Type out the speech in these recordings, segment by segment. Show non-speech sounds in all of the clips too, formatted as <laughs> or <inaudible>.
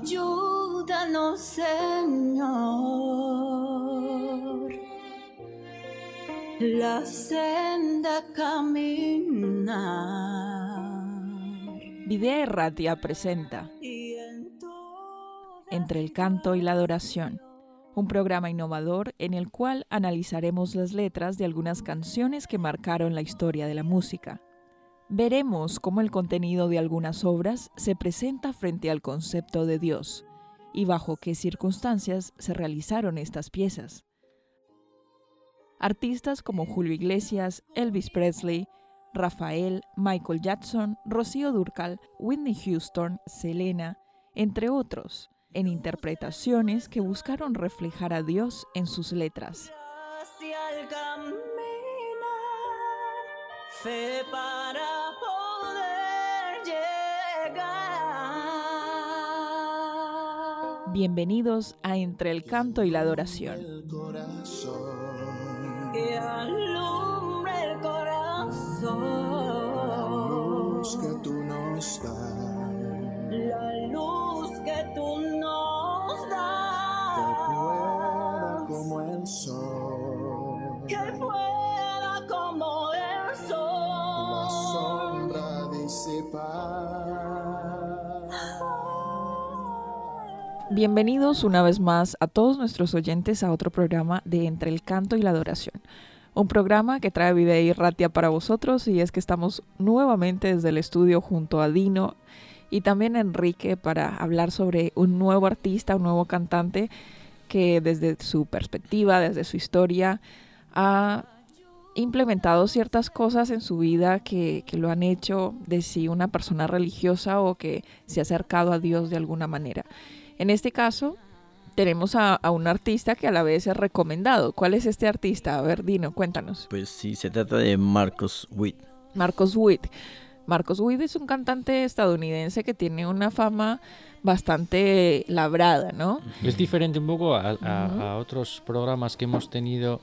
Ayúdanos, Señor, la senda caminar. Videa Erratia presenta Entre el canto y la adoración, un programa innovador en el cual analizaremos las letras de algunas canciones que marcaron la historia de la música veremos cómo el contenido de algunas obras se presenta frente al concepto de Dios y bajo qué circunstancias se realizaron estas piezas. Artistas como Julio Iglesias, Elvis Presley, Rafael, Michael Jackson, Rocío Durcal, Whitney Houston, Selena, entre otros, en interpretaciones que buscaron reflejar a Dios en sus letras. para poder llegar. Bienvenidos a Entre el Canto y la Adoración. El corazón. que tú nos das. La luz que tú nos das. Que pueda como el sol. Que pueda como el sol. sombra disipar. Bienvenidos una vez más a todos nuestros oyentes a otro programa de Entre el Canto y la Adoración. Un programa que trae vida y ratia para vosotros y es que estamos nuevamente desde el estudio junto a Dino y también Enrique para hablar sobre un nuevo artista, un nuevo cantante que desde su perspectiva, desde su historia, ha implementado ciertas cosas en su vida que, que lo han hecho de sí una persona religiosa o que se ha acercado a Dios de alguna manera. En este caso, tenemos a, a un artista que a la vez es recomendado. ¿Cuál es este artista? A ver, Dino, cuéntanos. Pues sí, se trata de Marcos Witt. Marcos Witt. Marcos Witt es un cantante estadounidense que tiene una fama bastante labrada, ¿no? Es diferente un poco a, a- Ujú. a otros programas que hemos tenido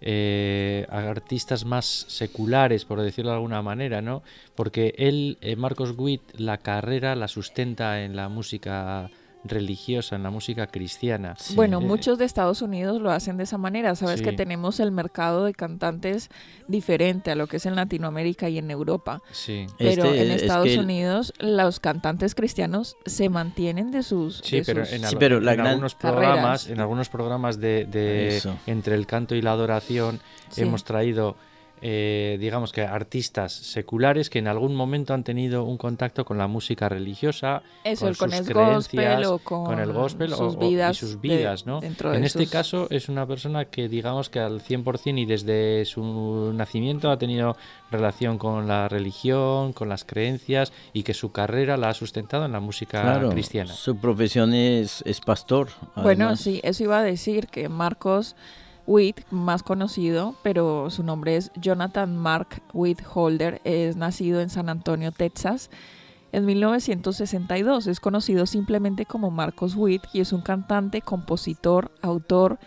eh, a artistas más seculares, por decirlo de alguna manera, ¿no? Porque él, eh, Marcos Witt, la carrera la sustenta en la música religiosa, en la música cristiana. Bueno, Eh, muchos de Estados Unidos lo hacen de esa manera. Sabes que tenemos el mercado de cantantes diferente a lo que es en Latinoamérica y en Europa. Sí. Pero Este, en es Estados el- Unidos los cantantes cristianos se mantienen de sus... Sí, de pero sus- en, Sí, al- pero en gran- algunos programas, en algunos programas de, entre el canto y la adoración Sí. hemos traído, eh, digamos que artistas seculares que en algún momento han tenido un contacto con la música religiosa, Eso, con con sus el gospel creencias, o con, con el gospel o- sus o- vidas y sus de- vidas, ¿no? dentro de En este sus- caso es una persona que digamos que al 100% y desde su nacimiento ha tenido relación con la religión, con las creencias y que su carrera la ha sustentado en la música Claro, cristiana. su profesión es, es pastor. Bueno, sí, eso iba a decir que Marcos Witt, más conocido, pero su nombre es Jonathan Mark Witt Holder, es nacido en San Antonio, Texas. En 1962 es conocido simplemente como Marcos Witt y es un cantante, compositor, autor,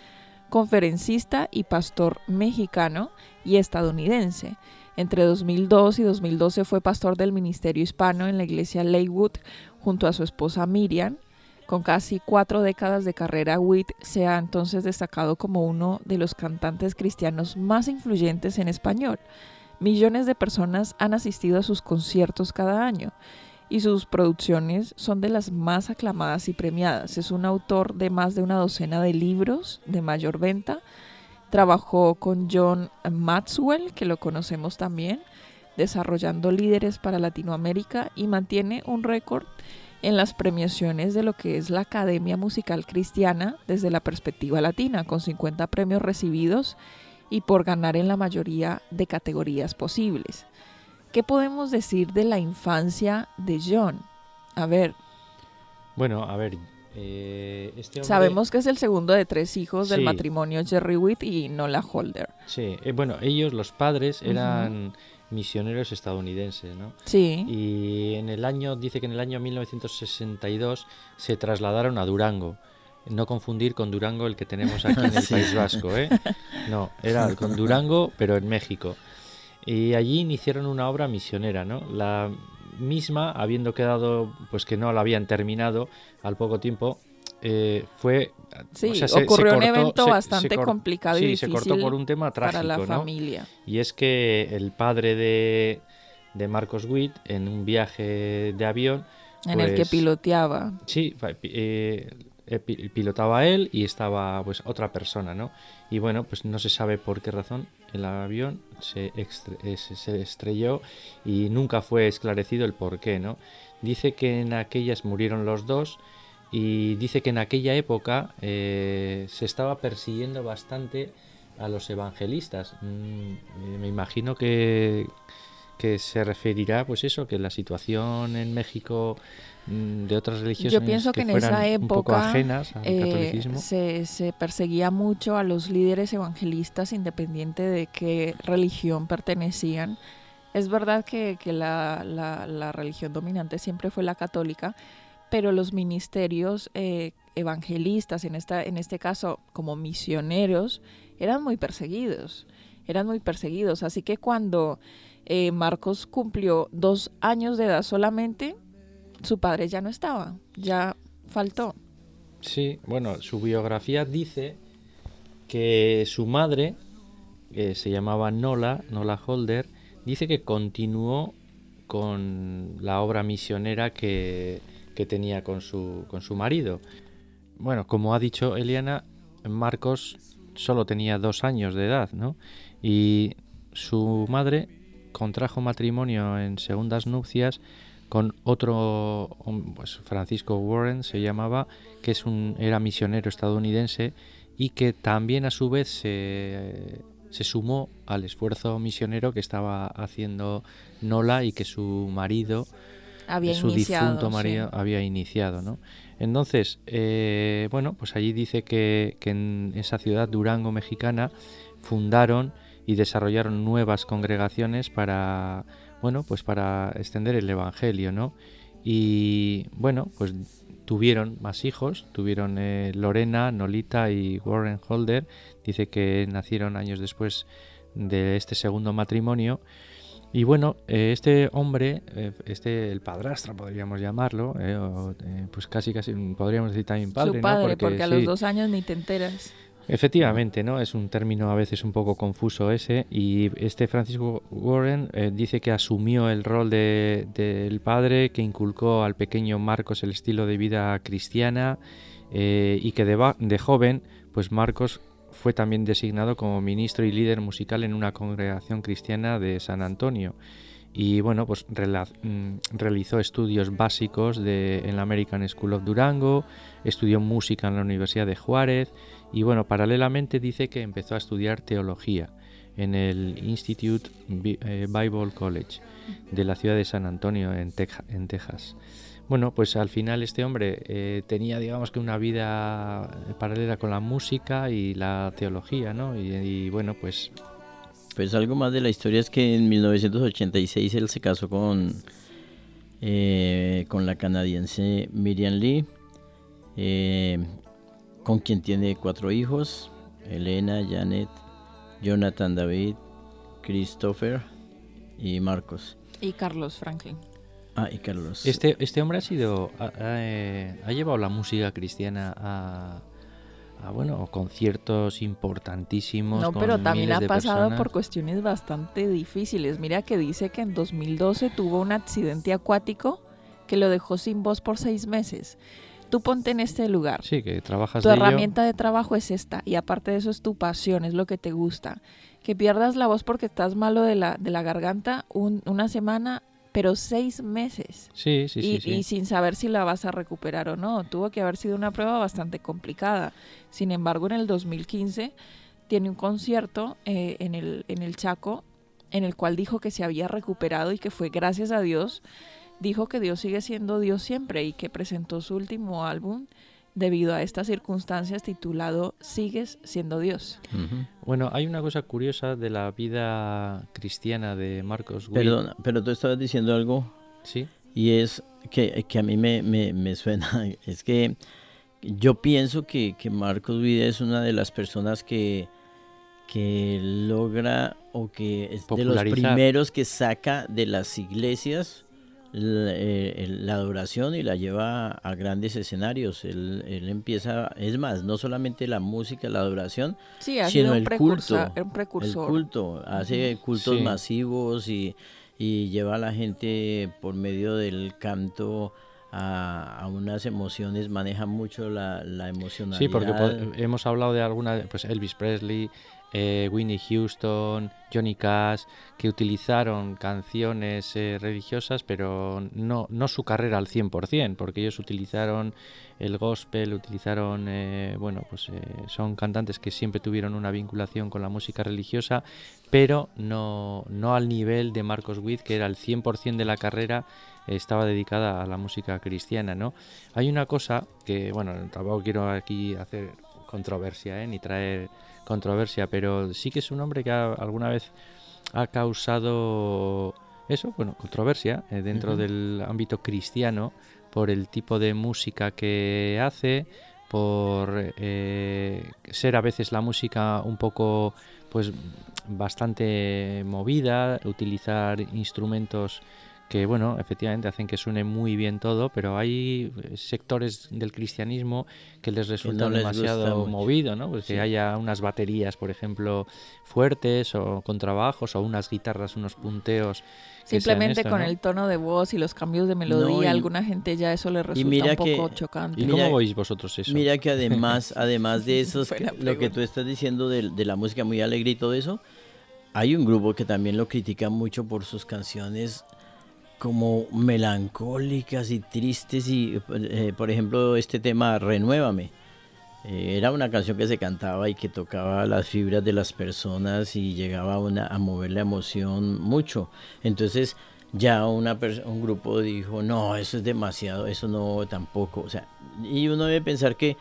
conferencista y pastor mexicano y estadounidense. Entre 2002 y 2012 fue pastor del Ministerio Hispano en la iglesia Lakewood junto a su esposa Miriam. Con casi cuatro décadas de carrera, Witt se ha entonces destacado como uno de los cantantes cristianos más influyentes en español. Millones de personas han asistido a sus conciertos cada año y sus producciones son de las más aclamadas y premiadas. Es un autor de más de una docena de libros de mayor venta. Trabajó con John Maxwell, que lo conocemos también, desarrollando líderes para Latinoamérica y mantiene un récord en las premiaciones de lo que es la Academia Musical Cristiana desde la perspectiva latina, con 50 premios recibidos y por ganar en la mayoría de categorías posibles. ¿Qué podemos decir de la infancia de John? A ver, Bueno, a ver, eh, este hombre- Sabemos que es el segundo de tres hijos del matrimonio Jerry Witt y Nola Holder. Sí, eh, bueno, ellos, los padres, eran misioneros estadounidenses, ¿no? Sí. Y en el año, dice que en el año 1962 se trasladaron a Durango. No confundir con Durango el que tenemos aquí en el <laughs> Sí. País Vasco, ¿eh? No, era <laughs> con Durango, pero en México. Y allí iniciaron una obra misionera, ¿no? La misma, habiendo quedado, pues que no la habían terminado al poco tiempo, eh, fue... Sí, o sea, se- se ocurrió un evento se- bastante complicado y sí, difícil se cortó por un tema trágico, para la ¿no? familia. Y es que el padre de, de Marcos Witt, en un viaje de avión, En el que pues, piloteaba. Sí, eh, eh, pi- pilotaba él y estaba pues otra persona, ¿no? Y bueno, pues no se sabe por qué razón el avión eh, se- estrelló y nunca fue esclarecido el por qué, ¿no? Dice que en aquellas murieron los dos y dice que en aquella época eh, se estaba persiguiendo bastante a los evangelistas. Mm, me imagino que, que se referirá, pues eso, que la situación en México mm, de otras religiones Yo pienso que, en esa fueran un poco época ajenas al eh, catolicismo. se, se perseguía mucho a los líderes evangelistas independiente de qué religión pertenecían. Es verdad que, que la, la- la religión dominante siempre fue la católica, pero los ministerios eh, evangelistas, en, esta, en este caso como misioneros, eran muy perseguidos. Eran muy perseguidos. Así que cuando eh, Marcos cumplió dos años de edad solamente, su padre ya no estaba, ya faltó. Sí, bueno, su biografía dice que su madre, que se llamaba Nola, Nola Holder, dice que continuó con la obra misionera que, que tenía con su, con su marido. Bueno, como ha dicho Eliana, Marcos solo tenía dos años de edad, ¿no? Y su madre contrajo matrimonio en segundas nupcias con otro, pues Francisco Warren se llamaba, que es un, era misionero estadounidense y que también a su vez se, se sumó al esfuerzo misionero que estaba haciendo Nola y que su marido, Había su iniciado. difunto sí. marido, había iniciado, ¿no? Entonces, eh, bueno, pues allí dice que, que en esa ciudad Durango mexicana fundaron y desarrollaron nuevas congregaciones para, bueno, pues para extender el evangelio, ¿no? Y bueno, pues tuvieron más hijos, tuvieron eh, Lorena, Nolita y Warren Holder, dice que nacieron años después de este segundo matrimonio. Y bueno, eh, este hombre, eh, este el padrastro podríamos llamarlo, o, pues casi casi podríamos decir también padre, Su ¿no? padre, porque, a los sí, dos años ni te enteras. Efectivamente, ¿no? Es un término a veces un poco confuso ese. Y este Francisco Warren eh, dice que asumió el rol de- del padre, que inculcó al pequeño Marcos el estilo de vida cristiana eh, y que de, de joven, pues Marcos fue también designado como ministro y líder musical en una congregación cristiana de San Antonio. Y bueno, pues mm, realizó estudios básicos en la American School of Durango, estudió música en la Universidad de Juárez y bueno, paralelamente dice que empezó a estudiar teología en el Institute eh, Bible College de la ciudad de San Antonio en, Texas. Bueno, pues al final este hombre eh, tenía, digamos que una vida paralela con la música y la teología, ¿no? Y bueno, pues Pues algo más de la historia es que en 1986 él se casó con, eh, con la canadiense Miriam Lee, eh, con quien tiene cuatro hijos, Elena, Janet, Jonathan David, Christopher y Marcos. Y Carlos Franklin. Ah, y Carlos. Este, este hombre ha sido. Ha, ha, eh, ha llevado la música cristiana a. a, bueno, conciertos importantísimos. No, con pero también ha pasado personas. por cuestiones bastante difíciles. Mira que dice que en 2012 tuvo un accidente acuático que lo dejó sin voz por seis meses. Tú ponte en este lugar. Sí, que trabajas Tu de ello. herramienta de trabajo es esta y aparte de eso es tu pasión, es lo que te gusta. Que pierdas la voz porque estás malo de la, de la garganta un- una semana, pero seis meses. Sí, sí, sí. y, sí. y sin saber si la vas a recuperar o no. Tuvo que haber sido una prueba bastante complicada. Sin embargo, en el 2015 tiene un concierto eh, en, el, en el Chaco en el cual dijo que se había recuperado y que fue gracias a Dios. Dijo que Dios sigue siendo Dios siempre y que presentó su último álbum debido a estas circunstancias titulado Sigues siendo Dios. Bueno, hay una cosa curiosa de la vida cristiana de Marcos Witt. Perdona, pero tú estabas diciendo algo Sí, y es que, que a mí me, me- me suena, <laughs> es que yo pienso que, que Marcos Witt es una de las personas que, que logra o que es de los primeros que saca de las iglesias la, eh, el- la adoración y la lleva a grandes escenarios. Él, él empieza, es más, no solamente la música, la adoración, Sí, ha sino el culto, un el precursor. culto, hace cultos Sí. masivos y, y lleva a la gente por medio del canto a, a unas emociones, maneja mucho la, la emocionalidad. sí, porque po- hemos hablado de alguna, pues Elvis Presley, eh, Winnie Houston, Johnny Cash, que utilizaron canciones eh, religiosas, pero no, su carrera al 100%, porque ellos utilizaron el gospel, utilizaron, eh, bueno, pues son cantantes que siempre tuvieron una vinculación con la música religiosa, pero no, al nivel de Marcos Witt, que era el 100% de la carrera estaba dedicada a la música cristiana, ¿no? Hay una cosa que, bueno, tampoco quiero aquí hacer controversia, ¿eh? ni traer controversia, pero sí que es un hombre que ha- alguna vez ha causado eso, bueno, controversia eh, dentro del ámbito cristiano por el tipo de música que hace, por eh, ser a veces la música un poco, pues, bastante movida, utilizar instrumentos que, bueno, efectivamente hacen que suene muy bien todo, pero hay eh, sectores del cristianismo que les resulta les demasiado movido, ¿no? Pues Sí. que haya unas baterías, por ejemplo, fuertes o contrabajos o unas guitarras, unos punteos. Simplemente esto, con ¿no? el tono de voz y los cambios de melodía, y- alguna gente ya eso le resulta mira un poco que- chocante. ¿Y Mira- cómo veis vosotros eso? Mira que además, <laughs> además de eso, lo que tú estás diciendo de, de la música muy alegre y todo eso, hay un grupo que también lo critica mucho por sus canciones como melancólicas y tristes y, eh, por ejemplo, este tema Renuévame. Eh, era una canción que se cantaba y que tocaba las fibras de las personas y llegaba a, una, a mover la emoción mucho. Entonces ya una un grupo dijo, no, eso es demasiado, eso no tampoco. O sea, y uno debe pensar que,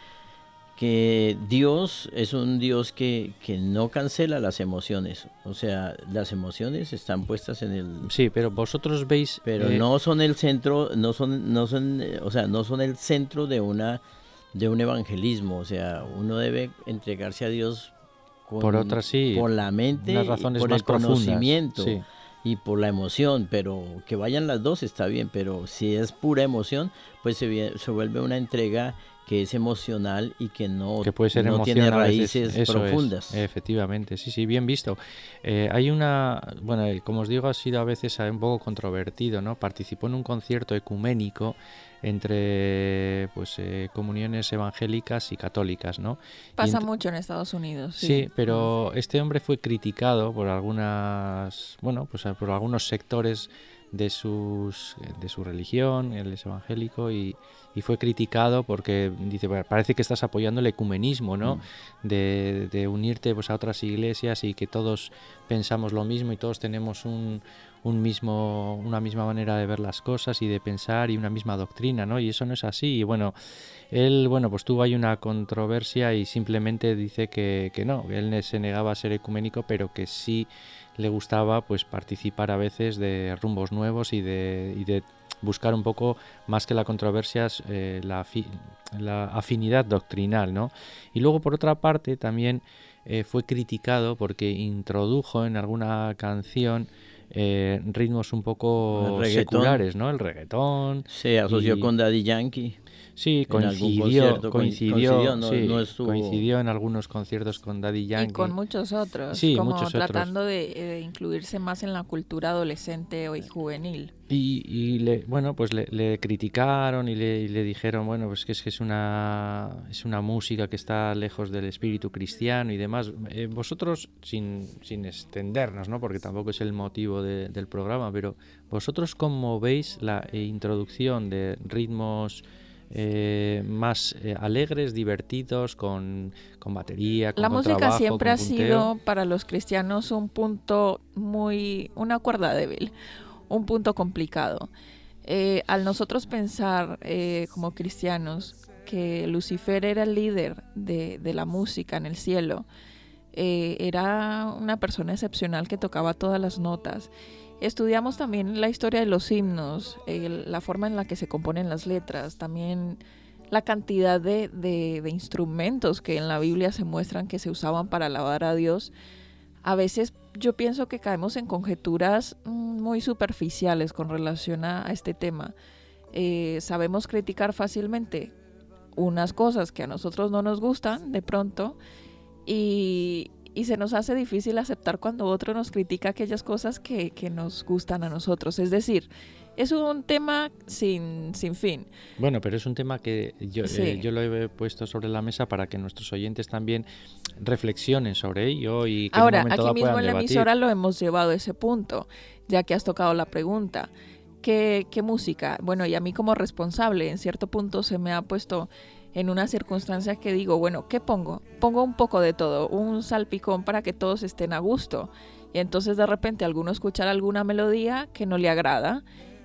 que Dios es un Dios que, que no cancela las emociones. O sea, las emociones están puestas en el... Sí, pero vosotros veis... Pero eh, no son el centro, no son, no son, o sea, no son el centro de una de un evangelismo. O sea, uno debe entregarse a Dios con, Por otras, sí, por la mente, y razones por más el conocimiento sí. y por la emoción. Pero que vayan las dos está bien, pero si es pura emoción, pues se vuelve una entrega que es emocional y que no, que puede ser no tiene raíces Eso es, profundas. efectivamente, sí, sí, bien visto. Eh, hay una, bueno, eh, como os digo, ha sido a veces eh, un poco controvertido, ¿no? Participó en un concierto ecuménico entre pues eh, comuniones evangélicas y católicas, ¿no? Pasa mucho en Estados Unidos. Sí, Sí, pero este hombre fue criticado por algunas, bueno, pues por algunos sectores de sus de su religión, él es evangélico y, y fue criticado porque dice, "Bueno, parece que estás apoyando el ecumenismo, ¿no? Mm. De, de unirte pues a otras iglesias y que todos pensamos lo mismo y todos tenemos un, un mismo una misma manera de ver las cosas y de pensar y una misma doctrina, ¿no? Y eso no es así. Y bueno, él, bueno, pues tuvo ahí una controversia y simplemente dice que, que no, él se negaba a ser ecuménico, pero que sí le gustaba pues participar a veces de rumbos nuevos y de, y de buscar un poco más que la controversia eh, la, la afinidad doctrinal, ¿no? Y luego por otra parte también eh, fue criticado porque introdujo en alguna canción eh, ritmos un poco seculares, ¿no? El reggaetón, Se asoció y- con Daddy Yankee. Sí, coincidió, coincidió, coincidió, no- sí, no estuvo- coincidió en algunos conciertos con Daddy Yankee. Y con muchos otros, Sí, como muchos otros. tratando de, de incluirse más en la cultura adolescente o y juvenil. Y, y le, bueno, pues le, le criticaron y le, y le dijeron, bueno, pues que es que es una, es una música que está lejos del espíritu cristiano y demás. Eh, vosotros, sin, sin extendernos, ¿no? Porque tampoco es el motivo de- del programa, pero vosotros cómo veis la eh, introducción de ritmos eh, más eh, alegres, divertidos, con, con batería, con La música contrabajo, siempre ha punteo? sido para los cristianos un punto muy, una cuerda débil, un punto complicado. Eh, al nosotros pensar como cristianos que Lucifer era el líder de, de la música en el cielo, era una persona excepcional que tocaba todas las notas. Estudiamos también la historia de los himnos, la forma en la que se componen las letras, también la cantidad de, de- instrumentos que en la Biblia se muestran que se usaban para alabar a Dios. A veces yo pienso que caemos en conjeturas mm, muy superficiales con relación a, a este tema. Eh, sabemos criticar fácilmente unas cosas que a nosotros no nos gustan de pronto y, y se nos hace difícil aceptar cuando otro nos critica aquellas cosas que, que nos gustan a nosotros. Es decir, es un tema sin, sin fin. Bueno, pero es un tema que yo, eh, yo lo he puesto sobre la mesa para que nuestros oyentes también reflexionen sobre ello y que Ahora, en un momento aquí mismo en la debatir. emisora lo hemos llevado a ese punto, ya que has tocado la pregunta. ¿Qué, qué música? Bueno, y a mí como responsable, en cierto punto se me ha puesto en una circunstancia que digo, bueno, ¿qué pongo? Pongo un poco de todo, un salpicón para que todos estén a gusto. Y entonces de repente alguno escuchará alguna melodía que no le agrada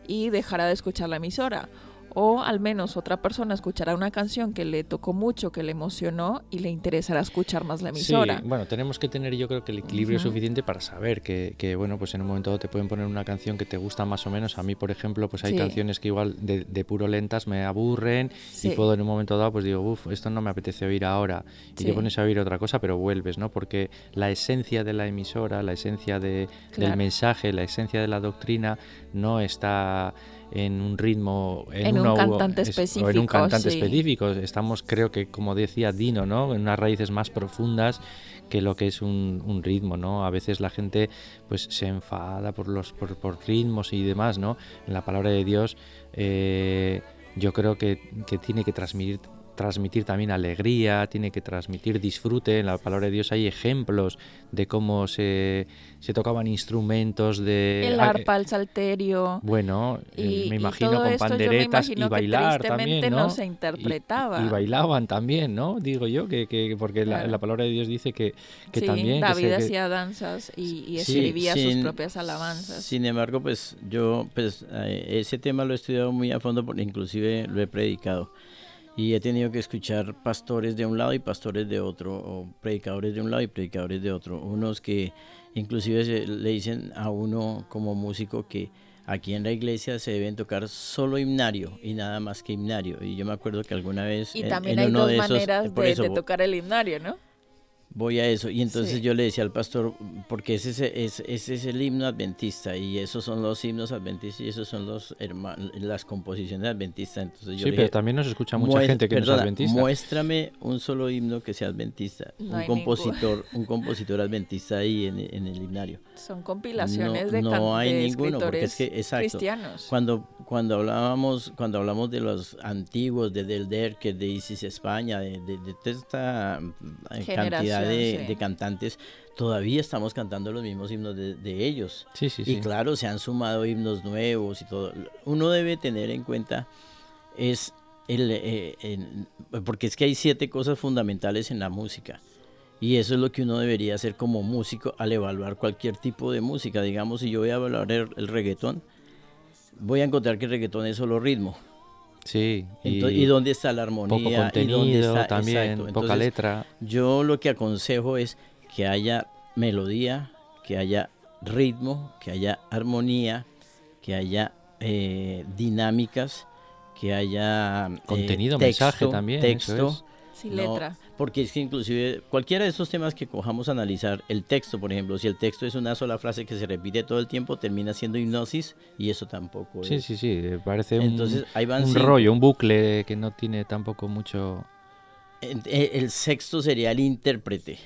y dejará de escuchar la emisora. O al menos otra persona escuchará una canción que le tocó mucho, que le emocionó y le interesará escuchar más la emisora. Sí, bueno, tenemos que tener yo creo que el equilibrio suficiente para saber que, que, bueno, pues en un momento dado te pueden poner una canción que te gusta más o menos. A mí, por ejemplo, pues hay Sí. canciones que igual de, de puro lentas me aburren Sí. y puedo en un momento dado pues digo, uff, esto no me apetece oír ahora. Y te pones a oír otra cosa, pero vuelves, ¿no? Porque la esencia de la emisora, la esencia de, Claro. del mensaje, la esencia de la doctrina no está en un ritmo en, En un una cantante es- o en un específico, cantante sí. específico. Estamos creo que como decía Dino no en unas raíces más profundas que lo que es un, un ritmo no a veces la gente pues se enfada por los por, por ritmos y demás no en la palabra de Dios eh, yo creo que, que tiene que transmitir transmitir también alegría, tiene que transmitir disfrute. En la palabra de Dios hay ejemplos de cómo se, se tocaban instrumentos de... El arpa, el salterio. bueno, eh, Y, me y imagino todo con esto yo me panderetas imagino y bailar que también, ¿no? no se interpretaba. Y, y bailaban también, ¿no? Digo yo, que, que porque la, Claro. la palabra de Dios dice que, que sí, también... que David se- que- hacía danzas y, y Sí, escribía sus sin- propias alabanzas. Sin embargo, pues yo, pues eh, ese tema lo he estudiado muy a fondo, porque inclusive lo he predicado. Y he tenido que escuchar pastores de un lado y pastores de otro, o predicadores de un lado y predicadores de otro. Unos que inclusive se- le dicen a uno como músico que aquí en la iglesia se deben tocar solo himnario y nada más que himnario. Y yo me acuerdo que alguna vez... Y en- también en hay uno dos de esos- maneras por de, eso, de tocar el himnario, ¿no? Voy a eso. Y entonces Sí. yo le decía al pastor, porque ese es, es- ese es el himno adventista y esos son los himnos adventistas y esos son los herma- las composiciones adventistas. Entonces yo Sí, le pero dije, también nos escucha mucha "Mues- gente que no es adventista. Muéstrame un solo himno que sea adventista. No un compositor, un compositor adventista ahí en, en el himnario. Son compilaciones No- de, no hay de ninguno, porque es escritores que- exacto. cristianos. Cuando, cuando hablábamos, cuando hablamos de los antiguos, de Del Derque, de Isis España, de, de- de toda esta eh, cantidad De, sí. de cantantes, todavía estamos cantando los mismos himnos de, de ellos. Sí, sí, Y sí. claro, se han sumado himnos nuevos y todo. Uno debe tener en cuenta es el, eh, porque es que hay siete cosas fundamentales en la música. Y eso es lo que uno debería hacer como músico al evaluar cualquier tipo de música. Digamos, si yo voy a evaluar el, el reggaetón, voy a encontrar que el reggaetón es solo ritmo. Sí, ¿Y, dónde está la armonía? poco ¿Y dónde contenido está- también, poca letra. yo lo que aconsejo es que haya melodía, que haya ritmo, que haya armonía, que haya eh, dinámicas, que haya eh, Contenido, mensaje también, eso texto. es. Sin No, letra. Porque es que inclusive cualquiera de estos temas que cojamos a analizar, el texto, por ejemplo, si el texto es una sola frase que se repite todo el tiempo, termina siendo hipnosis y eso tampoco Sí, es. sí, sí, eh, parece un, Entonces ahí van un rollo, un bucle que no tiene tampoco mucho... En- eh, El sexto sería el intérprete.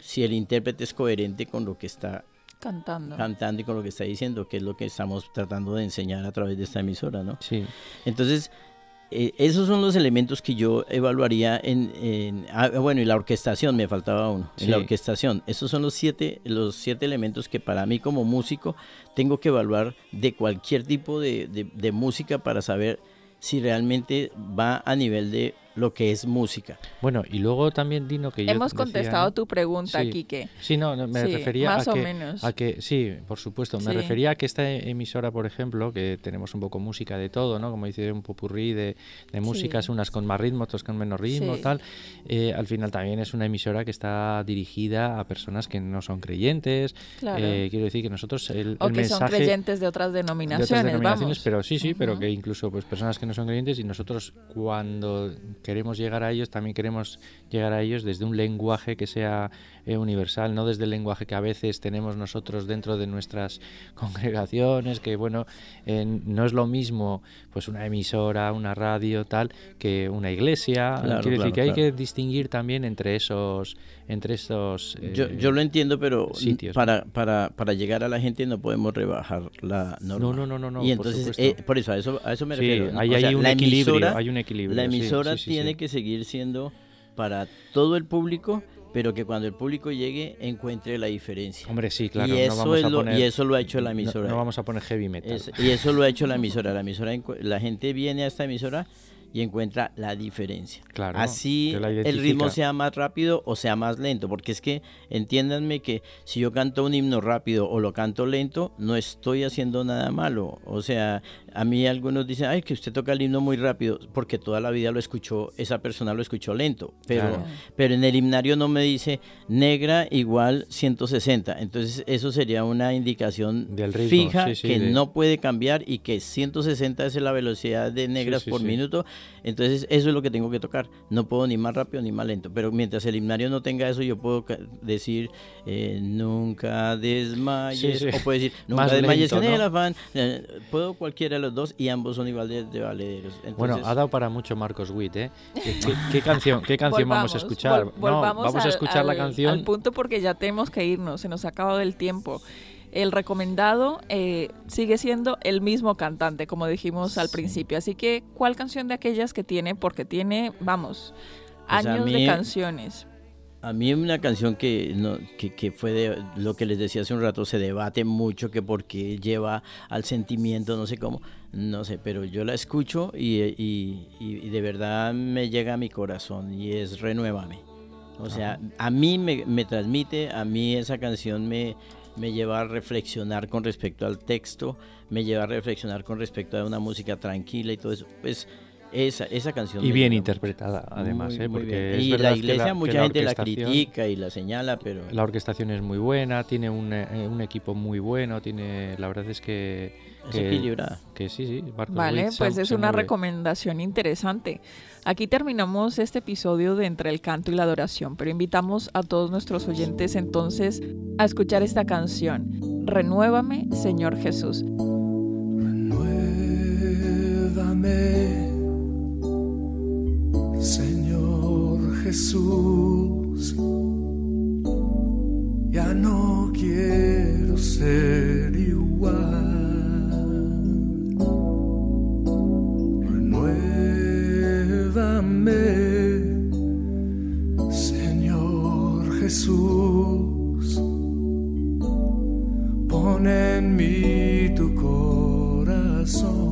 Si el intérprete es coherente con lo que está Cantando. cantando y con lo que está diciendo, que es lo que estamos tratando de enseñar a través de esta emisora, ¿no? Sí, Entonces, eh, esos son los elementos que yo evaluaría en, en- ah, bueno, y la orquestación, me faltaba uno, en la orquestación. Esos son los siete, los siete elementos que para mí como músico tengo que evaluar de cualquier tipo de, de- de música para saber si realmente va a nivel de lo que es música. Bueno, y luego también, Dino, que yo Hemos decía, contestado tu pregunta, Sí. Quique. Sí, no, no, me Sí, refería más a o que, menos. a que, sí, por supuesto, me Sí. refería a que esta emisora, por ejemplo, que tenemos un poco música de todo, ¿no? Como dice, un popurrí de, de músicas, Sí. unas con más ritmo, otras con menos ritmo, Sí. tal. Eh, al final también es una emisora que está dirigida a personas que no son creyentes. Claro. Eh, quiero decir que nosotros el, o el que son mensaje creyentes de otras de denominaciones, otras denominaciones, vamos. pero sí, sí, pero que incluso pues personas que no son creyentes y nosotros cuando queremos llegar a ellos también queremos llegar a ellos desde un lenguaje que sea eh, universal, no desde el lenguaje que a veces tenemos nosotros dentro de nuestras <laughs> congregaciones, que bueno, eh, no es lo mismo pues una emisora, una radio, tal, que una iglesia. Claro, Quiero decir claro, que hay que distinguir también entre esos, entre esos. Yo, eh, yo lo entiendo, pero sitios, para, para, para llegar a la gente no podemos rebajar la norma. No, no, no, no, no, Y por entonces, eh, por eso, a eso, a eso me Sí, refiero. ¿no? hay O sea, ahí un la equilibrio, emisora- hay un equilibrio, La emisora sí, sí, tiene que seguir siendo para todo el público, pero que cuando el público llegue encuentre la diferencia. Hombre, sí, claro. y, no eso vamos es a lo, poner- y eso lo ha hecho la no- emisora. No, vamos a poner heavy metal. Es- y eso lo ha hecho la emisora. La emisora, la gente viene a esta emisora y encuentra la diferencia. Claro, Así el ritmo sea más rápido o sea más lento, porque es que entiéndanme que si yo canto un himno rápido o lo canto lento, no estoy haciendo nada malo. O sea, a mí algunos dicen, ay, que usted toca el himno muy rápido, porque toda la vida lo escuchó, esa persona lo escuchó lento. Pero, Claro. pero en el himnario no me dice negra igual 160. Entonces eso sería una indicación Del ritmo, fija sí, sí, que de- no puede cambiar y que 160 es la velocidad de negras sí, por minuto. Entonces eso es lo que tengo que tocar. No puedo ni más rápido ni más lento. Pero mientras el himnario no tenga eso, yo puedo decir eh, nunca desmayes. Sí, sí. O puedo decir nunca Más desmayes lento, en el afán. Eh, puedo cualquiera de los dos y ambos son igual de, de valederos. Bueno, ha dado para mucho Marcos Witt, ¿eh? ¿Qué, qué- qué canción, qué canción vamos a escuchar? vol- no, volvamos vamos a al- escuchar la al- canción. Al punto porque ya tenemos que irnos, se nos ha acabado el tiempo. El recomendado eh, sigue siendo el mismo cantante, como dijimos al principio. Así que, ¿cuál canción de aquellas que tiene? Porque tiene, vamos, Pues años de canciones. A mí una canción que, no, que, que fue de lo que les decía hace un rato, se debate mucho que porque lleva al sentimiento, no sé cómo, no sé, pero yo la escucho y, y- y- y de verdad me llega a mi corazón y es Renuévame. O sea, a mí me, me transmite, a mí esa canción me, me lleva a reflexionar con respecto al texto, me lleva a reflexionar con respecto a una música tranquila y todo eso. Pues esa, esa canción... Y bien interpretada, además, Muy, ¿eh? muy Porque Y la que iglesia, que mucha gente la critica y la señala, pero... La orquestación es muy buena, tiene un, eh, un equipo muy bueno, tiene, la verdad es que... Es que- equilibrada. Que sí, sí, Marcos Vale, Witt se- pues es se una mueve. recomendación interesante. Aquí terminamos este episodio de Entre el Canto y la Adoración, pero invitamos a todos nuestros oyentes entonces a escuchar esta canción. Renuévame, Señor Jesús. Jesús. Ya no quiero ser igual. Renuévame, Señor Jesús. Pon en mí tu corazón,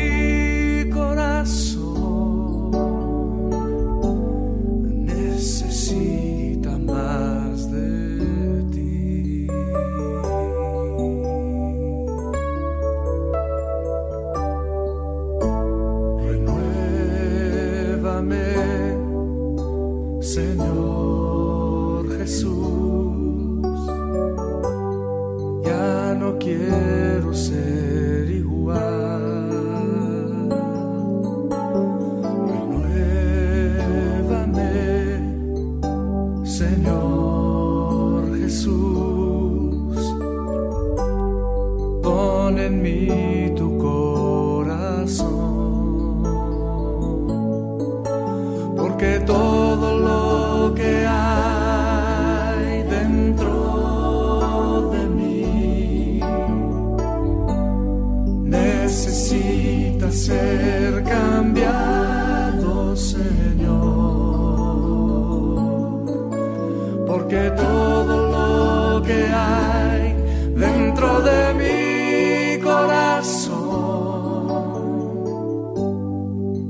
porque todo lo que hay dentro de mi corazón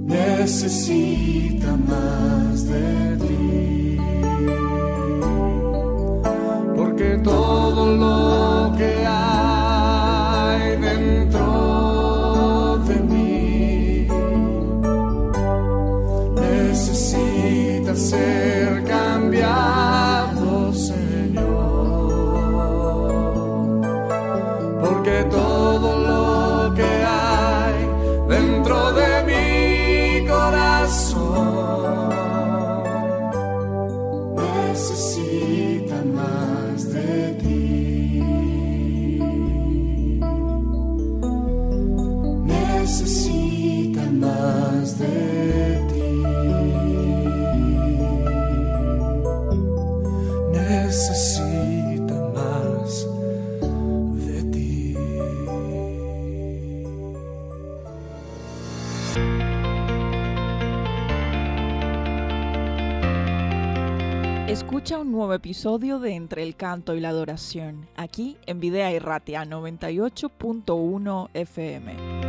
necesita nuevo episodio de Entre el Canto y la Adoración, aquí en Videa y Ratia 98.1 FM.